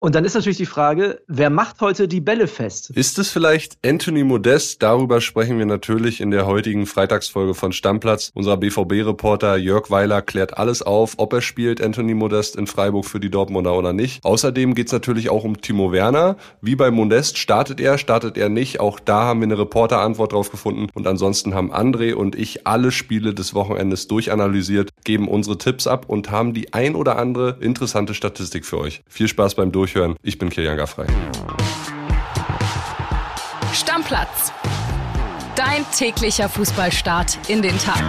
Und dann ist natürlich die Frage, wer macht heute die Bälle fest? Ist es vielleicht Anthony Modest? Darüber sprechen wir natürlich in der heutigen Freitagsfolge von Stammplatz. Unser BVB-Reporter Jörg Weiler klärt alles auf, ob er spielt, Anthony Modest in Freiburg für die Dortmunder oder nicht. Außerdem geht es natürlich auch um Timo Werner. Wie bei Modest startet er, startet er nicht. Auch da haben wir eine Reporterantwort drauf gefunden. Und ansonsten haben André und ich alle Spiele des Wochenendes durchanalysiert, geben unsere Tipps ab und haben die ein oder andere interessante Statistik für euch. Viel Spaß beim Durch Durchhören. Ich bin Kilian Gaffrey. Stammplatz. Dein täglicher Fußballstart in den Tag.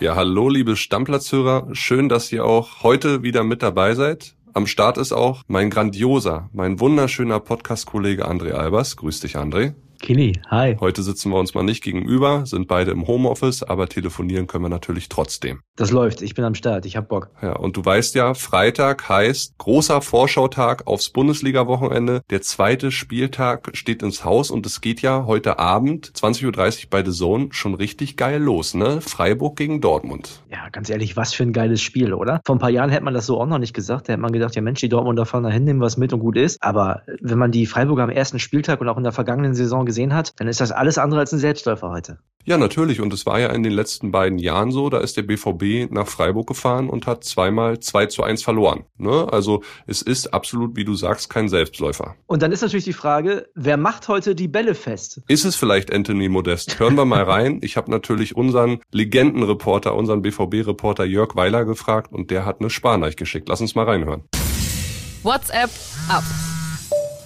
Ja, hallo liebe Stammplatzhörer. Schön, dass ihr auch heute wieder mit dabei seid. Am Start ist auch mein grandioser, mein wunderschöner Podcast-Kollege André Albers. Grüß dich, André. Kili, hi. Heute sitzen wir uns mal nicht gegenüber, sind beide im Homeoffice, aber telefonieren können wir natürlich trotzdem. Das läuft, ich bin am Start, ich hab Bock. Ja, und du weißt ja, Freitag heißt großer Vorschautag aufs Bundesliga-Wochenende. Der zweite Spieltag steht ins Haus und es geht ja heute Abend, 20.30 Uhr bei The Zone, schon richtig geil los, ne? Freiburg gegen Dortmund. Ja, ganz ehrlich, was für ein geiles Spiel, oder? Vor ein paar Jahren hätte man das so auch noch nicht gesagt. Da hätte man gedacht, ja Mensch, die Dortmunder fahren da hin, nehmen was mit und gut ist. Aber wenn man die Freiburger am ersten Spieltag und auch in der vergangenen Saison gesehen hat, dann ist das alles andere als ein Selbstläufer heute. Ja, natürlich. Und es war ja in den letzten beiden Jahren so, da ist der BVB nach Freiburg gefahren und hat zweimal 2 zu 1 verloren. Ne? Also es ist absolut, wie du sagst, kein Selbstläufer. Und dann ist natürlich die Frage, wer macht heute die Bälle fest? Ist es vielleicht Anthony Modest? Hören wir mal rein. Ich habe natürlich unseren Legendenreporter, unseren BVB-Reporter Jörg Weiler gefragt und der hat eine Sparnachricht geschickt. Lass uns mal reinhören. WhatsApp ab.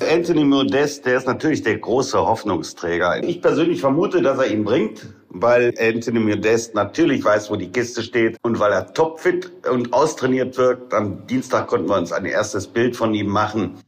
Anthony Modest, der ist natürlich der große Hoffnungsträger. Ich persönlich vermute, dass er ihn bringt, weil Anthony Modest natürlich weiß, wo die Kiste steht und weil er topfit und austrainiert wirkt. Am Dienstag konnten wir uns ein erstes Bild von ihm machen.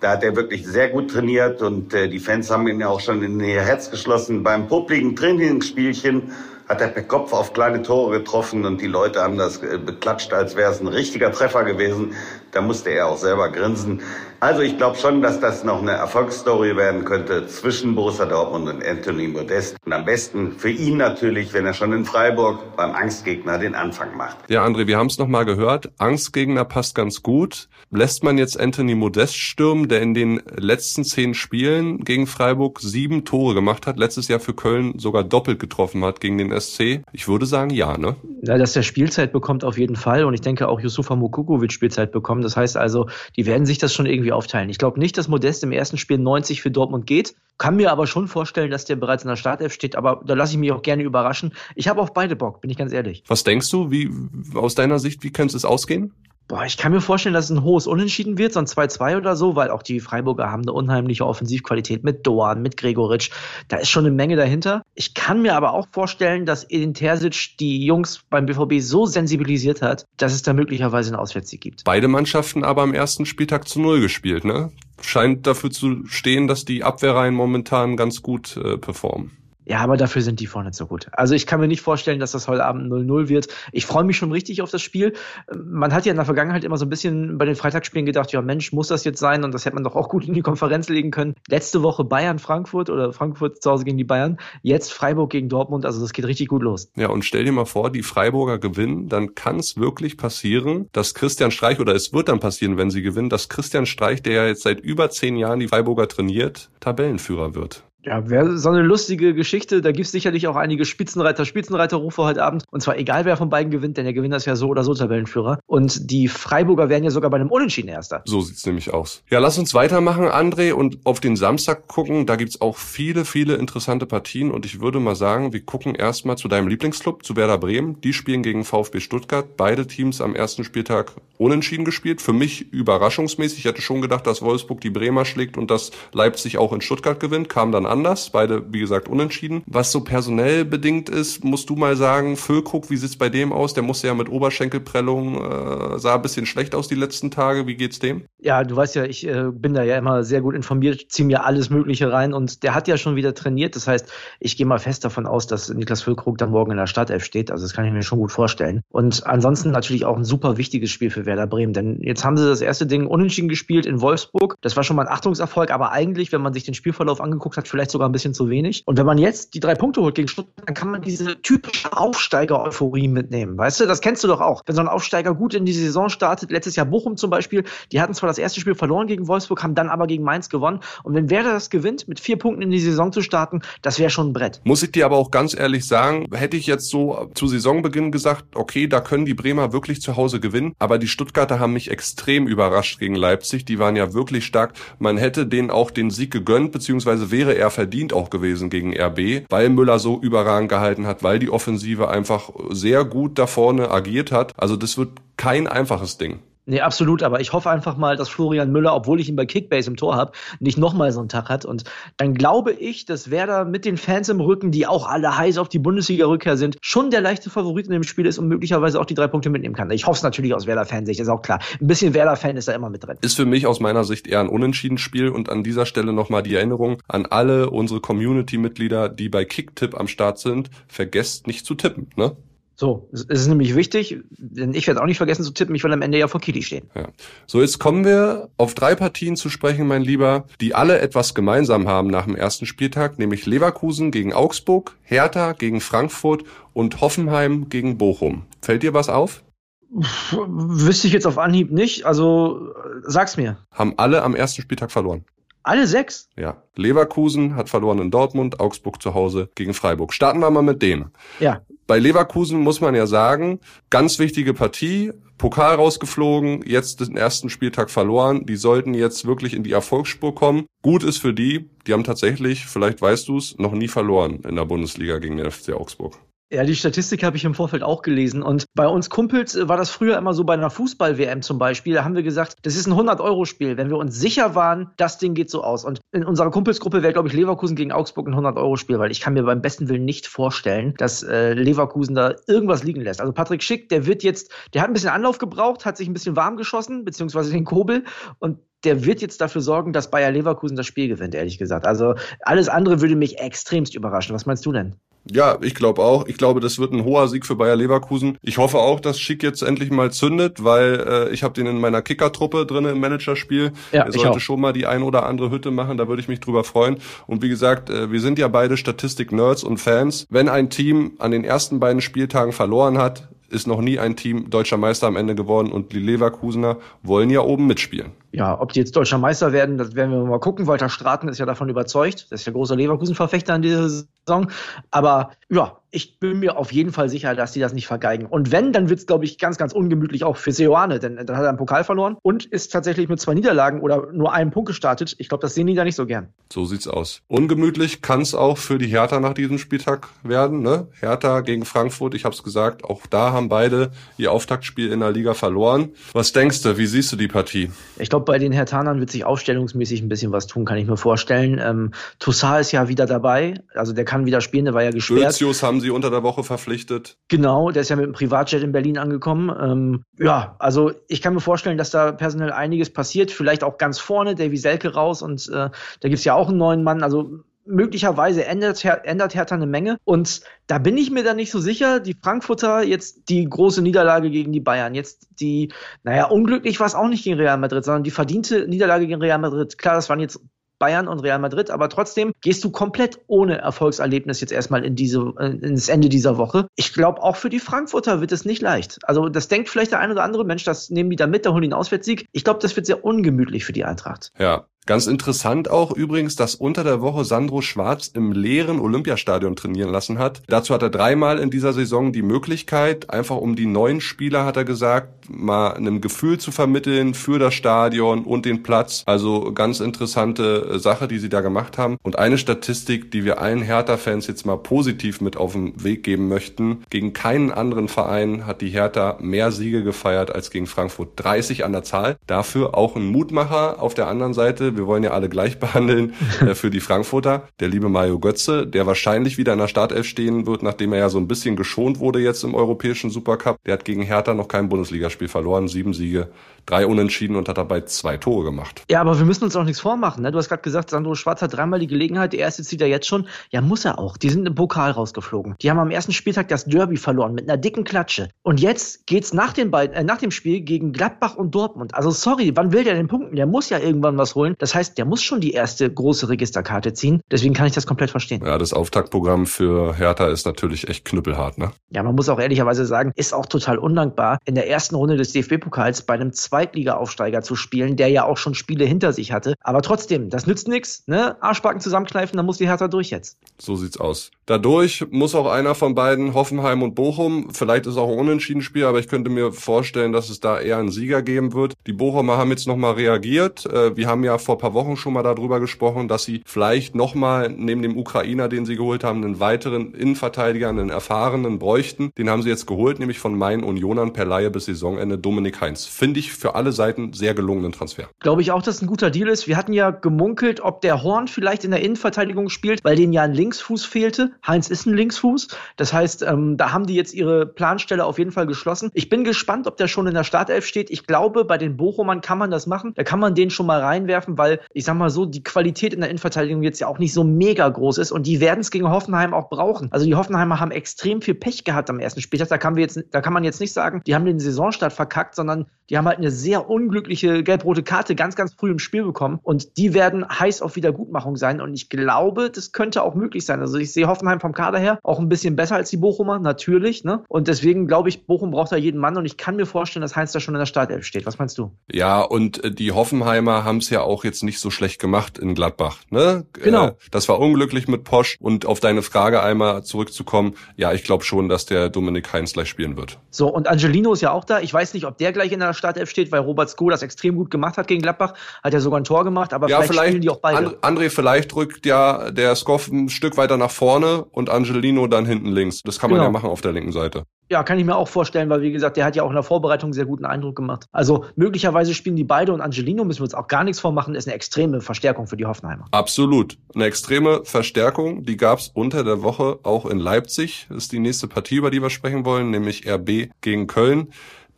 Da hat er wirklich sehr gut trainiert und äh, die Fans haben ihn ja auch schon in ihr Herz geschlossen. Beim publiken Trainingsspielchen hat er per Kopf auf kleine Tore getroffen und die Leute haben das äh, beklatscht, als wäre es ein richtiger Treffer gewesen. Da musste er auch selber grinsen. Also ich glaube schon, dass das noch eine Erfolgsstory werden könnte zwischen Borussia Dortmund und Anthony Modest. Und am besten für ihn natürlich, wenn er schon in Freiburg beim Angstgegner den Anfang macht. Ja, André, wir haben es nochmal gehört. Angstgegner passt ganz gut. Lässt man jetzt Anthony Modest stürmen, der in den letzten zehn Spielen gegen Freiburg sieben Tore gemacht hat, letztes Jahr für Köln sogar doppelt getroffen hat gegen den SC? Ich würde sagen, ja, ne? Ja, dass er Spielzeit bekommt auf jeden Fall. Und ich denke auch Yusufa Mukukovic Spielzeit bekommen. Das heißt also, die werden sich das schon irgendwie irgendwie aufteilen. Ich glaube nicht, dass Modest im ersten Spiel 90 für Dortmund geht. Kann mir aber schon vorstellen, dass der bereits in der Startelf steht. Aber da lasse ich mich auch gerne überraschen. Ich habe auf beide Bock, bin ich ganz ehrlich. Was denkst du? Wie aus deiner Sicht, wie könnte es ausgehen? Boah, ich kann mir vorstellen, dass es ein hohes Unentschieden wird, so ein 2-2 oder so, weil auch die Freiburger haben eine unheimliche Offensivqualität mit Doan, mit Gregoritsch. Da ist schon eine Menge dahinter. Ich kann mir aber auch vorstellen, dass Edin Terzic die Jungs beim BVB so sensibilisiert hat, dass es da möglicherweise einen Auswärtssieg gibt. Beide Mannschaften aber am ersten Spieltag zu Null gespielt, ne? Scheint dafür zu stehen, dass die Abwehrreihen momentan ganz gut äh, performen. Ja, aber dafür sind die vorne so gut. Also ich kann mir nicht vorstellen, dass das heute Abend 0-0 wird. Ich freue mich schon richtig auf das Spiel. Man hat ja in der Vergangenheit immer so ein bisschen bei den Freitagsspielen gedacht, ja Mensch, muss das jetzt sein? Und das hätte man doch auch gut in die Konferenz legen können. Letzte Woche Bayern-Frankfurt oder Frankfurt zu Hause gegen die Bayern. Jetzt Freiburg gegen Dortmund. Also das geht richtig gut los. Ja, und stell dir mal vor, die Freiburger gewinnen, dann kann es wirklich passieren, dass Christian Streich, oder es wird dann passieren, wenn sie gewinnen, dass Christian Streich, der ja jetzt seit über zehn Jahren die Freiburger trainiert, Tabellenführer wird. Ja, wäre so eine lustige Geschichte. Da gibt es sicherlich auch einige Spitzenreiter, Spitzenreiterrufe heute Abend. Und zwar egal, wer von beiden gewinnt, denn der Gewinner ist ja so oder so Tabellenführer. Und die Freiburger wären ja sogar bei einem Unentschieden Erster. So sieht's nämlich aus. Ja, lass uns weitermachen, André, und auf den Samstag gucken. Da gibt's auch viele, viele interessante Partien. Und ich würde mal sagen, wir gucken erstmal zu deinem Lieblingsclub, zu Werder Bremen. Die spielen gegen VfB Stuttgart. Beide Teams am ersten Spieltag unentschieden gespielt. Für mich überraschungsmäßig. Ich hätte schon gedacht, dass Wolfsburg die Bremer schlägt und dass Leipzig auch in Stuttgart gewinnt. Kam dann anders. Beide, wie gesagt, unentschieden. Was so personell bedingt ist, musst du mal sagen, Füllkrug, wie sieht's bei dem aus? Der musste ja mit Oberschenkelprellung, äh, sah ein bisschen schlecht aus die letzten Tage. Wie geht's dem? Ja, du weißt ja, ich äh, bin da ja immer sehr gut informiert, ziehe mir alles Mögliche rein und der hat ja schon wieder trainiert. Das heißt, ich gehe mal fest davon aus, dass Niklas Füllkrug dann morgen in der Startelf steht. Also das kann ich mir schon gut vorstellen. Und ansonsten natürlich auch ein super wichtiges Spiel für Werder Bremen. Denn jetzt haben sie das erste Ding unentschieden gespielt in Wolfsburg. Das war schon mal ein Achtungserfolg, aber eigentlich, wenn man sich den Spielverlauf angeguckt hat, vielleicht sogar ein bisschen zu wenig. Und wenn man jetzt die drei Punkte holt gegen Stuttgart, dann kann man diese typische Aufsteiger-Euphorie mitnehmen. Weißt du, das kennst du doch auch. Wenn so ein Aufsteiger gut in die Saison startet, letztes Jahr Bochum zum Beispiel, die hatten zwar das erste Spiel verloren gegen Wolfsburg, haben dann aber gegen Mainz gewonnen. Und wenn Werder das gewinnt, mit vier Punkten in die Saison zu starten, das wäre schon ein Brett. Muss ich dir aber auch ganz ehrlich sagen, hätte ich jetzt so zu Saisonbeginn gesagt, okay, da können die Bremer wirklich zu Hause gewinnen, aber die Stuttgarter haben mich extrem überrascht gegen Leipzig. Die waren ja wirklich stark. Man hätte denen auch den Sieg gegönnt, beziehungsweise wäre er verdient auch gewesen gegen RB, weil Müller so überragend gehalten hat, weil die Offensive einfach sehr gut da vorne agiert hat. Also das wird kein einfaches Ding. Nee, absolut, aber ich hoffe einfach mal, dass Florian Müller, obwohl ich ihn bei Kickbase im Tor habe, nicht nochmal so einen Tag hat. Und dann glaube ich, dass Werder mit den Fans im Rücken, die auch alle heiß auf die Bundesliga-Rückkehr sind, schon der leichte Favorit in dem Spiel ist und möglicherweise auch die drei Punkte mitnehmen kann. Ich hoffe es natürlich aus Werder-Fansicht, ist auch klar. Ein bisschen Werder-Fan ist da immer mit drin. Ist für mich aus meiner Sicht eher ein unentschieden Spiel und an dieser Stelle nochmal die Erinnerung an alle unsere Community-Mitglieder, die bei Kicktipp am Start sind. Vergesst nicht zu tippen, ne? So, es ist nämlich wichtig, denn ich werde auch nicht vergessen zu tippen, ich will am Ende ja vor Kitty stehen. Ja. So, jetzt kommen wir auf drei Partien zu sprechen, mein Lieber, die alle etwas gemeinsam haben nach dem ersten Spieltag, nämlich Leverkusen gegen Augsburg, Hertha gegen Frankfurt und Hoffenheim gegen Bochum. Fällt dir was auf? Wüsste ich jetzt auf Anhieb nicht, also sag's mir. Haben alle am ersten Spieltag verloren. Alle sechs? Ja. Leverkusen hat verloren in Dortmund, Augsburg zu Hause gegen Freiburg. Starten wir mal mit dem. Ja. Bei Leverkusen muss man ja sagen, ganz wichtige Partie, Pokal rausgeflogen, jetzt den ersten Spieltag verloren. Die sollten jetzt wirklich in die Erfolgsspur kommen. Gut ist für die, die haben tatsächlich, vielleicht weißt du es, noch nie verloren in der Bundesliga gegen den FC Augsburg. Ja, die Statistik habe ich im Vorfeld auch gelesen. Und bei uns Kumpels äh, war das früher immer so bei einer Fußball-WM zum Beispiel. Da haben wir gesagt, das ist ein 100-Euro-Spiel. Wenn wir uns sicher waren, das Ding geht so aus. Und in unserer Kumpelsgruppe wäre, glaube ich, Leverkusen gegen Augsburg ein 100-Euro-Spiel, weil ich kann mir beim besten Willen nicht vorstellen, dass äh, Leverkusen da irgendwas liegen lässt. Also Patrick Schick, der wird jetzt, der hat ein bisschen Anlauf gebraucht, hat sich ein bisschen warm geschossen, beziehungsweise den Kobel. Und der wird jetzt dafür sorgen, dass Bayer Leverkusen das Spiel gewinnt, ehrlich gesagt. Also alles andere würde mich extremst überraschen. Was meinst du denn? Ja, ich glaube auch. Ich glaube, das wird ein hoher Sieg für Bayer Leverkusen. Ich hoffe auch, dass Schick jetzt endlich mal zündet, weil äh, ich habe den in meiner Kicker-Truppe drin im Managerspiel. Ja, er sollte schon mal die ein oder andere Hütte machen, da würde ich mich drüber freuen. Und wie gesagt, äh, wir sind ja beide Statistik-Nerds und Fans. Wenn ein Team an den ersten beiden Spieltagen verloren hat, ist noch nie ein Team deutscher Meister am Ende geworden und die Leverkusener wollen ja oben mitspielen. Ja, ob die jetzt deutscher Meister werden, das werden wir mal gucken. Walter Straten ist ja davon überzeugt. Das ist der große Leverkusen-Verfechter in dieser Saison. Aber ja, ich bin mir auf jeden Fall sicher, dass die das nicht vergeigen. Und wenn, dann wird es, glaube ich, ganz, ganz ungemütlich auch für Seoane, denn dann hat er einen Pokal verloren und ist tatsächlich mit zwei Niederlagen oder nur einem Punkt gestartet. Ich glaube, das sehen die da nicht so gern. So sieht's aus. Ungemütlich kann es auch für die Hertha nach diesem Spieltag werden. Ne? Hertha gegen Frankfurt, ich habe es gesagt, auch da haben beide ihr Auftaktspiel in der Liga verloren. Was denkst du, wie siehst du die Partie? Ich glaube, bei den Herthanern wird sich aufstellungsmäßig ein bisschen was tun, kann ich mir vorstellen. Ähm, Toussaint ist ja wieder dabei, also der kann wieder spielen, der war ja gesperrt. Bözius haben sie unter der Woche verpflichtet. Genau, der ist ja mit dem Privatjet in Berlin angekommen. Ähm, ja, also ich kann mir vorstellen, dass da personell einiges passiert, vielleicht auch ganz vorne, Davy Selke raus und äh, da gibt's ja auch einen neuen Mann, also möglicherweise ändert, ändert Hertha eine Menge. Und da bin ich mir dann nicht so sicher. Die Frankfurter jetzt die große Niederlage gegen die Bayern. Jetzt die, naja, unglücklich war es auch nicht gegen Real Madrid, sondern die verdiente Niederlage gegen Real Madrid. Klar, das waren jetzt Bayern und Real Madrid, aber trotzdem gehst du komplett ohne Erfolgserlebnis jetzt erstmal in diese, ins Ende dieser Woche. Ich glaube, auch für die Frankfurter wird es nicht leicht. Also, das denkt vielleicht der ein oder andere Mensch, das nehmen die da mit, da holen die einen Auswärtssieg. Ich glaube, das wird sehr ungemütlich für die Eintracht. Ja, Ganz interessant auch übrigens, dass unter der Woche Sandro Schwarz im leeren Olympiastadion trainieren lassen hat. Dazu hat er dreimal in dieser Saison die Möglichkeit, einfach um die neuen Spieler, hat er gesagt, mal einem Gefühl zu vermitteln für das Stadion und den Platz. Also ganz interessante äh, Sache, die sie da gemacht haben. Und eine Statistik, die wir allen Hertha-Fans jetzt mal positiv mit auf den Weg geben möchten. Gegen keinen anderen Verein hat die Hertha mehr Siege gefeiert als gegen Frankfurt. 30 an der Zahl. Dafür auch ein Mutmacher auf der anderen Seite Wir wollen ja alle gleich behandeln äh, für die Frankfurter. Der liebe Mario Götze, der wahrscheinlich wieder in der Startelf stehen wird, nachdem er ja so ein bisschen geschont wurde jetzt im europäischen Supercup. Der hat gegen Hertha noch kein Bundesligaspiel verloren. Sieben Siege, drei Unentschieden und hat dabei zwei Tore gemacht. Ja, aber wir müssen uns auch nichts vormachen. Ne? Du hast gerade gesagt, Sandro Schwarz hat dreimal die Gelegenheit. Der erste zieht er jetzt schon. Ja, muss er auch. Die sind im Pokal rausgeflogen. Die haben am ersten Spieltag das Derby verloren mit einer dicken Klatsche. Und jetzt geht's nach, den beiden, äh, nach dem Spiel gegen Gladbach und Dortmund. Also sorry, wann will der den punkten? Der muss ja irgendwann was holen. Das heißt, der muss schon die erste große Registerkarte ziehen. Deswegen kann ich das komplett verstehen. Ja, das Auftaktprogramm für Hertha ist natürlich echt knüppelhart, ne? Ja, man muss auch ehrlicherweise sagen, ist auch total undankbar, in der ersten Runde des DFB-Pokals bei einem Zweitliga-Aufsteiger zu spielen, der ja auch schon Spiele hinter sich hatte. Aber trotzdem, das nützt nichts, ne? Arschbacken zusammenkneifen, dann muss die Hertha durch jetzt. So sieht's aus. Dadurch muss auch einer von beiden, Hoffenheim und Bochum, vielleicht ist auch ein Unentschieden-Spiel, aber ich könnte mir vorstellen, dass es da eher einen Sieger geben wird. Die Bochumer haben jetzt nochmal reagiert. Äh, wir haben ja vor ein paar Wochen schon mal darüber gesprochen, dass sie vielleicht nochmal neben dem Ukrainer, den sie geholt haben, einen weiteren Innenverteidiger, einen erfahrenen bräuchten. Den haben sie jetzt geholt, nämlich von meinen Unionern per Laie bis Saisonende Dominik Heinz. Finde ich für alle Seiten sehr gelungenen Transfer. Glaube ich auch, dass ein guter Deal ist. Wir hatten ja gemunkelt, ob der Horn vielleicht in der Innenverteidigung spielt, weil denen ja ein Linksfuß fehlte. Heinz ist ein Linksfuß. Das heißt, ähm, da haben die jetzt ihre Planstelle auf jeden Fall geschlossen. Ich bin gespannt, ob der schon in der Startelf steht. Ich glaube, bei den Bochumern kann man das machen. Da kann man den schon mal reinwerfen, weil ich sag mal so, die Qualität in der Innenverteidigung jetzt ja auch nicht so mega groß ist und die werden es gegen Hoffenheim auch brauchen. Also die Hoffenheimer haben extrem viel Pech gehabt am ersten Spieltag. Da kann, wir jetzt, da kann man jetzt nicht sagen, die haben den Saisonstart verkackt, sondern die haben halt eine sehr unglückliche gelb-rote Karte ganz, ganz früh im Spiel bekommen und die werden heiß auf Wiedergutmachung sein und ich glaube, das könnte auch möglich sein. Also ich sehe Hoffenheim vom Kader her auch ein bisschen besser als die Bochumer, natürlich, ne? Und deswegen glaube ich, Bochum braucht da jeden Mann und ich kann mir vorstellen, dass Heinz da schon in der Startelf steht. Was meinst du? Ja, und äh, die Hoffenheimer haben es ja auch jetzt nicht so schlecht gemacht in Gladbach, ne? Genau. Äh, das war unglücklich mit Posch und auf deine Frage einmal zurückzukommen, ja, ich glaube schon, dass der Dominik Heinz gleich spielen wird. So, und Angelino ist ja auch da. Ich weiß nicht, ob der gleich in der Startelf steht, weil Robert Sko das extrem gut gemacht hat gegen Gladbach. Hat ja sogar ein Tor gemacht, aber ja, vielleicht, vielleicht spielen die auch beide. André, vielleicht rückt ja der Skoff ein Stück weiter nach vorne und Angelino dann hinten links. Das kann man Genau. ja machen auf der linken Seite. Ja, kann ich mir auch vorstellen, weil wie gesagt, der hat ja auch in der Vorbereitung sehr guten Eindruck gemacht. Also möglicherweise spielen die beide und Angelino müssen wir uns auch gar nichts vormachen, ist eine extreme Verstärkung für die Hoffenheimer. Absolut. Eine extreme Verstärkung, die gab's unter der Woche auch in Leipzig. Das ist die nächste Partie, über die wir sprechen wollen, nämlich RB gegen Köln.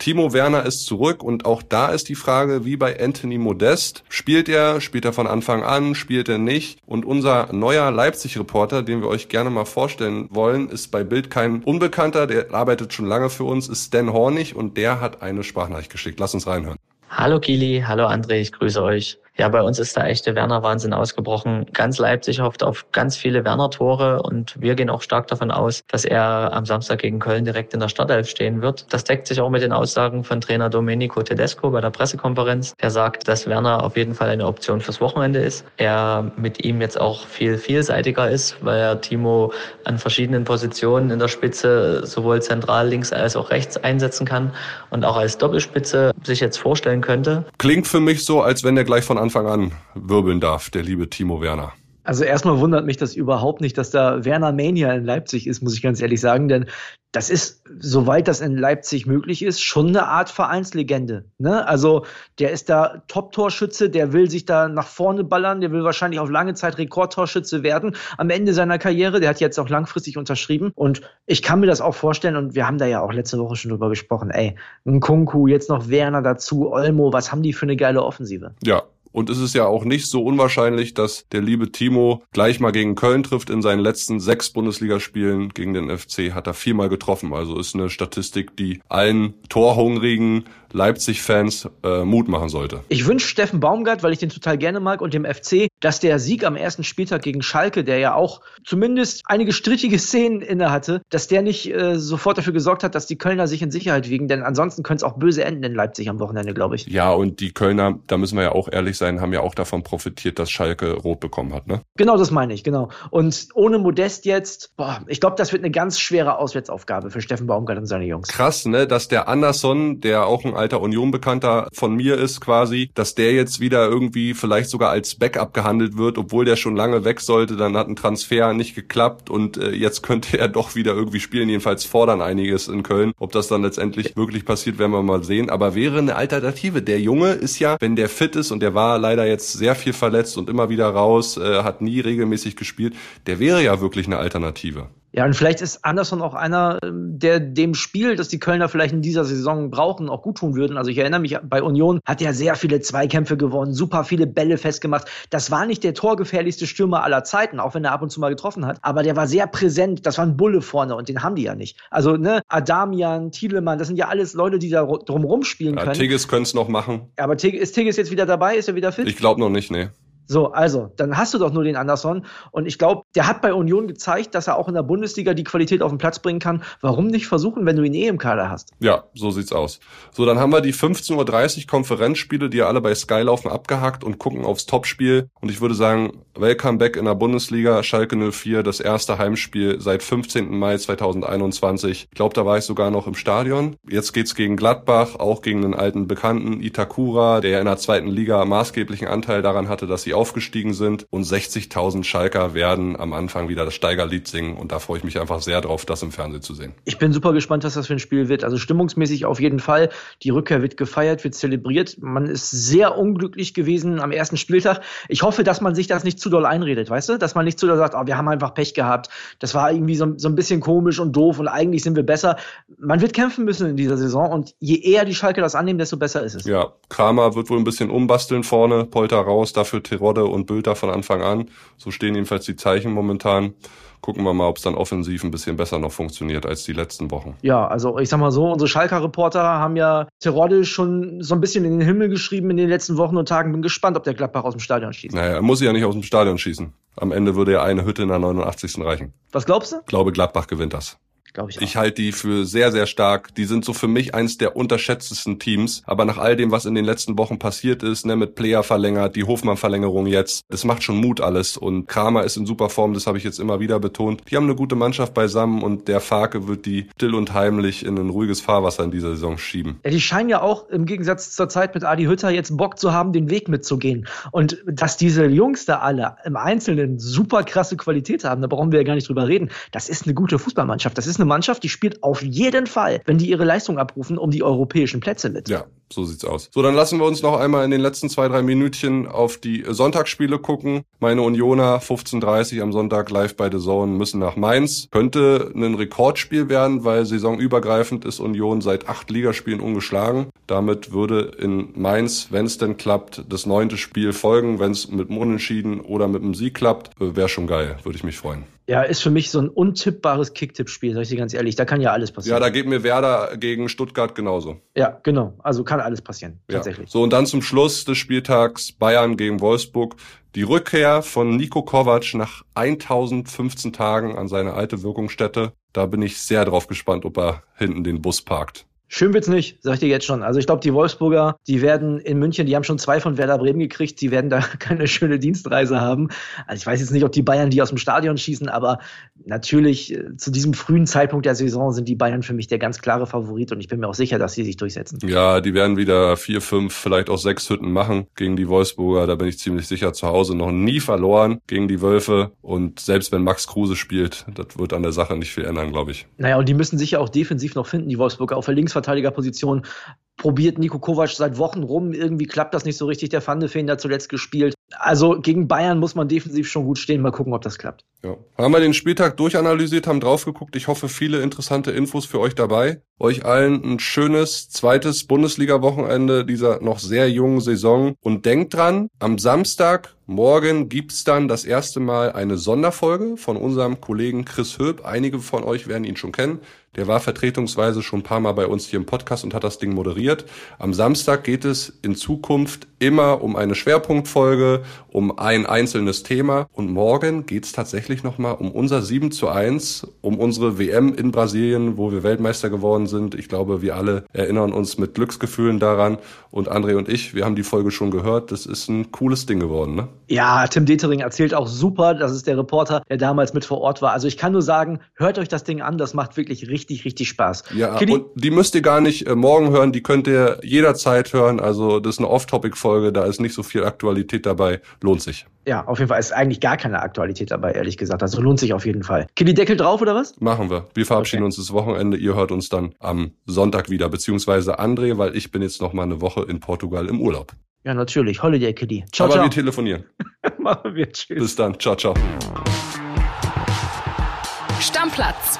Timo Werner ist zurück und auch da ist die Frage, wie bei Anthony Modest. Spielt er? Spielt er von Anfang an? Spielt er nicht? Und unser neuer Leipzig-Reporter, den wir euch gerne mal vorstellen wollen, ist bei Bild kein Unbekannter, der arbeitet schon lange für uns, ist Stan Hornig und der hat eine Sprachnachricht geschickt. Lass uns reinhören. Hallo Kili, hallo André, ich grüße euch. Ja, bei uns ist der echte Werner-Wahnsinn ausgebrochen. Ganz Leipzig hofft auf ganz viele Werner-Tore und wir gehen auch stark davon aus, dass er am Samstag gegen Köln direkt in der Startelf stehen wird. Das deckt sich auch mit den Aussagen von Trainer Domenico Tedesco bei der Pressekonferenz. Er sagt, dass Werner auf jeden Fall eine Option fürs Wochenende ist. Er mit ihm jetzt auch viel vielseitiger ist, weil er Timo an verschiedenen Positionen in der Spitze sowohl zentral links als auch rechts einsetzen kann und auch als Doppelspitze sich jetzt vorstellen könnte. Klingt für mich so, als wenn er gleich von Anfang an wirbeln darf, der liebe Timo Werner. Also erstmal wundert mich das überhaupt nicht, dass da Werner Mania in Leipzig ist, muss ich ganz ehrlich sagen, denn das ist, soweit das in Leipzig möglich ist, schon eine Art Vereinslegende. Ne? Also der ist da Top-Torschütze, der will sich da nach vorne ballern, der will wahrscheinlich auf lange Zeit Rekordtorschütze werden am Ende seiner Karriere. Der hat jetzt auch langfristig unterschrieben und ich kann mir das auch vorstellen und wir haben da ja auch letzte Woche schon drüber gesprochen. Ey, ein Kunku, jetzt noch Werner dazu, Olmo, was haben die für eine geile Offensive? Ja, und es ist ja auch nicht so unwahrscheinlich, dass der liebe Timo gleich mal gegen Köln trifft. In seinen letzten sechs Bundesligaspielen gegen den FC hat er viermal getroffen. Also ist eine Statistik, die allen torhungrigen Leipzig-Fans äh, Mut machen sollte. Ich wünsche Steffen Baumgart, weil ich den total gerne mag und dem FC, dass der Sieg am ersten Spieltag gegen Schalke, der ja auch zumindest einige strittige Szenen inne hatte, dass der nicht äh, sofort dafür gesorgt hat, dass die Kölner sich in Sicherheit wiegen, denn ansonsten könnte es auch böse enden in Leipzig am Wochenende, glaube ich. Ja, und die Kölner, da müssen wir ja auch ehrlich sein, haben ja auch davon profitiert, dass Schalke rot bekommen hat, ne? Genau, das meine ich, genau. Und ohne Modest jetzt, boah, ich glaube, das wird eine ganz schwere Auswärtsaufgabe für Steffen Baumgart und seine Jungs. Krass, ne, dass der Anderson, der auch ein alter Union-Bekannter von mir ist quasi, dass der jetzt wieder irgendwie vielleicht sogar als Backup gehandelt wird, obwohl der schon lange weg sollte. Dann hat ein Transfer nicht geklappt und äh, jetzt könnte er doch wieder irgendwie spielen. Jedenfalls fordern einiges in Köln. Ob das dann letztendlich wirklich passiert, werden wir mal sehen. Aber wäre eine Alternative. Der Junge ist ja, wenn der fit ist und der war leider jetzt sehr viel verletzt und immer wieder raus, äh, hat nie regelmäßig gespielt, der wäre ja wirklich eine Alternative. Ja, und vielleicht ist Anderson auch einer, ähm, der dem Spiel, das die Kölner vielleicht in dieser Saison brauchen, auch gut tun würden. Also ich erinnere mich, bei Union hat er sehr viele Zweikämpfe gewonnen, super viele Bälle festgemacht. Das war nicht der torgefährlichste Stürmer aller Zeiten, auch wenn er ab und zu mal getroffen hat. Aber der war sehr präsent. Das war ein Bulle vorne und den haben die ja nicht. Also, ne, Adamian, Thielemann, das sind ja alles Leute, die da drumherum spielen können. Ja, Tigges könnte es noch machen. Aber ist Tigges jetzt wieder dabei? Ist er wieder fit? Ich glaube noch nicht, nee. So, also, dann hast du doch nur den Anderson. Und ich glaube, der hat bei Union gezeigt, dass er auch in der Bundesliga die Qualität auf den Platz bringen kann. Warum nicht versuchen, wenn du ihn eh im Kader hast? Ja, so sieht's aus. So, dann haben wir die 15.30 Uhr Konferenzspiele, die ja alle bei Sky laufen, abgehakt und gucken aufs Topspiel. Und ich würde sagen, Welcome back in der Bundesliga, Schalke 04, das erste Heimspiel seit 15. Mai 2021. Ich glaube, da war ich sogar noch im Stadion. Jetzt geht's gegen Gladbach, auch gegen einen alten Bekannten, Itakura, der in der zweiten Liga maßgeblichen Anteil daran hatte, dass sie aufgestiegen sind und 60.000 Schalker werden am Anfang wieder das Steigerlied singen und da freue ich mich einfach sehr drauf, das im Fernsehen zu sehen. Ich bin super gespannt, was das für ein Spiel wird. Also stimmungsmäßig auf jeden Fall. Die Rückkehr wird gefeiert, wird zelebriert. Man ist sehr unglücklich gewesen am ersten Spieltag. Ich hoffe, dass man sich das nicht zu doll einredet, weißt du? Dass man nicht zu doll sagt, oh, wir haben einfach Pech gehabt. Das war irgendwie so, so ein bisschen komisch und doof und eigentlich sind wir besser. Man wird kämpfen müssen in dieser Saison und je eher die Schalke das annehmen, desto besser ist es. Ja, Kramer wird wohl ein bisschen umbasteln vorne, Polter raus, dafür Tirol Terodde und Bülter von Anfang an. So stehen jedenfalls die Zeichen momentan. Gucken wir mal, ob es dann offensiv ein bisschen besser noch funktioniert als die letzten Wochen. Ja, also ich sag mal so, unsere Schalker-Reporter haben ja Terodde schon so ein bisschen in den Himmel geschrieben in den letzten Wochen und Tagen. Bin gespannt, ob der Gladbach aus dem Stadion schießt. Naja, er muss ja nicht aus dem Stadion schießen. Am Ende würde er eine Hütte in der 89. reichen. Was glaubst du? Ich glaube, Gladbach gewinnt das. Glaube ich auch. Ich halte die für sehr, sehr stark. Die sind so für mich eins der unterschätztesten Teams. Aber nach all dem, was in den letzten Wochen passiert ist, ne, mit Player verlängert, die Hofmann-Verlängerung jetzt, das macht schon Mut alles. Und Kramer ist in super Form, das habe ich jetzt immer wieder betont. Die haben eine gute Mannschaft beisammen und der Farke wird die still und heimlich in ein ruhiges Fahrwasser in dieser Saison schieben. Ja, die scheinen ja auch im Gegensatz zur Zeit mit Adi Hütter jetzt Bock zu haben, den Weg mitzugehen. Und dass diese Jungs da alle im Einzelnen super krasse Qualität haben, da brauchen wir ja gar nicht drüber reden. Das ist eine gute Fußballmannschaft. Das ist eine Mannschaft, die spielt auf jeden Fall, wenn die ihre Leistung abrufen, um die europäischen Plätze mit. Ja, so sieht's aus. So, dann lassen wir uns noch einmal in den letzten zwei, drei Minütchen auf die Sonntagsspiele gucken. Meine Unioner 15.30 am Sonntag live bei The Zone müssen nach Mainz. Könnte ein Rekordspiel werden, weil saisonübergreifend ist Union seit acht Ligaspielen ungeschlagen. Damit würde in Mainz, wenn es denn klappt, das neunte Spiel folgen. Wenn es mit einem Unentschieden oder mit einem Sieg klappt, äh, wäre schon geil. Würde ich mich freuen. Ja, ist für mich so ein untippbares Kicktipp-Spiel, dir ganz ehrlich. Da kann ja alles passieren. Ja, da geht mir Werder gegen Stuttgart genauso. Ja, genau. Also kann alles passieren, tatsächlich. Ja. So, und dann zum Schluss des Spieltags Bayern gegen Wolfsburg. Die Rückkehr von Nico Kovac nach 1015 Tagen an seine alte Wirkungsstätte. Da bin ich sehr drauf gespannt, ob er hinten den Bus parkt. Schön wird's nicht, sag ich dir jetzt schon. Also ich glaube, die Wolfsburger, die werden in München, die haben schon zwei von Werder Bremen gekriegt, die werden da keine schöne Dienstreise haben. Also ich weiß jetzt nicht, ob die Bayern die aus dem Stadion schießen, aber natürlich äh, zu diesem frühen Zeitpunkt der Saison sind die Bayern für mich der ganz klare Favorit und ich bin mir auch sicher, dass sie sich durchsetzen. Ja, die werden wieder vier, fünf, vielleicht auch sechs Hütten machen gegen die Wolfsburger. Da bin ich ziemlich sicher zu Hause noch nie verloren gegen die Wölfe und selbst wenn Max Kruse spielt, das wird an der Sache nicht viel ändern, glaube ich. Naja, und die müssen sich ja auch defensiv noch finden, die Wolfsburger auf der Linksverteidigung Innenverteidigerposition probiert Nico Kovac seit Wochen rum. Irgendwie klappt das nicht so richtig. Der Pfandefeen hat zuletzt gespielt. Also gegen Bayern muss man defensiv schon gut stehen. Mal gucken, ob das klappt. Ja. Haben wir den Spieltag durchanalysiert, haben drauf geguckt. Ich hoffe, viele interessante Infos für euch dabei. Euch allen ein schönes zweites Bundesliga-Wochenende dieser noch sehr jungen Saison. Und denkt dran, am Samstag Morgen gibt's dann das erste Mal eine Sonderfolge von unserem Kollegen Chris Höb. Einige von euch werden ihn schon kennen. Der war vertretungsweise schon ein paar Mal bei uns hier im Podcast und hat das Ding moderiert. Am Samstag geht es in Zukunft immer um eine Schwerpunktfolge, um ein einzelnes Thema. Und morgen geht's tatsächlich nochmal um unser 7 zu 1, um unsere WM in Brasilien, wo wir Weltmeister geworden sind. Ich glaube, wir alle erinnern uns mit Glücksgefühlen daran. Und André und ich, wir haben die Folge schon gehört. Das ist ein cooles Ding geworden, ne? Ja, Tim Detering erzählt auch super. Das ist der Reporter, der damals mit vor Ort war. Also ich kann nur sagen, hört euch das Ding an. Das macht wirklich richtig, richtig Spaß. Ja, Kitty? und die müsst ihr gar nicht äh, morgen hören. Die könnt ihr jederzeit hören. Also das ist eine Off-Topic-Folge. Da ist nicht so viel Aktualität dabei. Lohnt sich. Ja, auf jeden Fall ist eigentlich gar keine Aktualität dabei, ehrlich gesagt. Also lohnt sich auf jeden Fall. Kitty, Deckel drauf oder was? Machen wir. Wir verabschieden okay. uns das Wochenende. Ihr hört uns dann am Sonntag wieder. Beziehungsweise André, weil ich bin jetzt noch mal eine Woche in Portugal im Urlaub. Ja, natürlich. Holiday Kitty. Ciao, Aber ciao. wir telefonieren. Machen wir. Tschüss. Bis dann. Ciao, ciao. Stammplatz.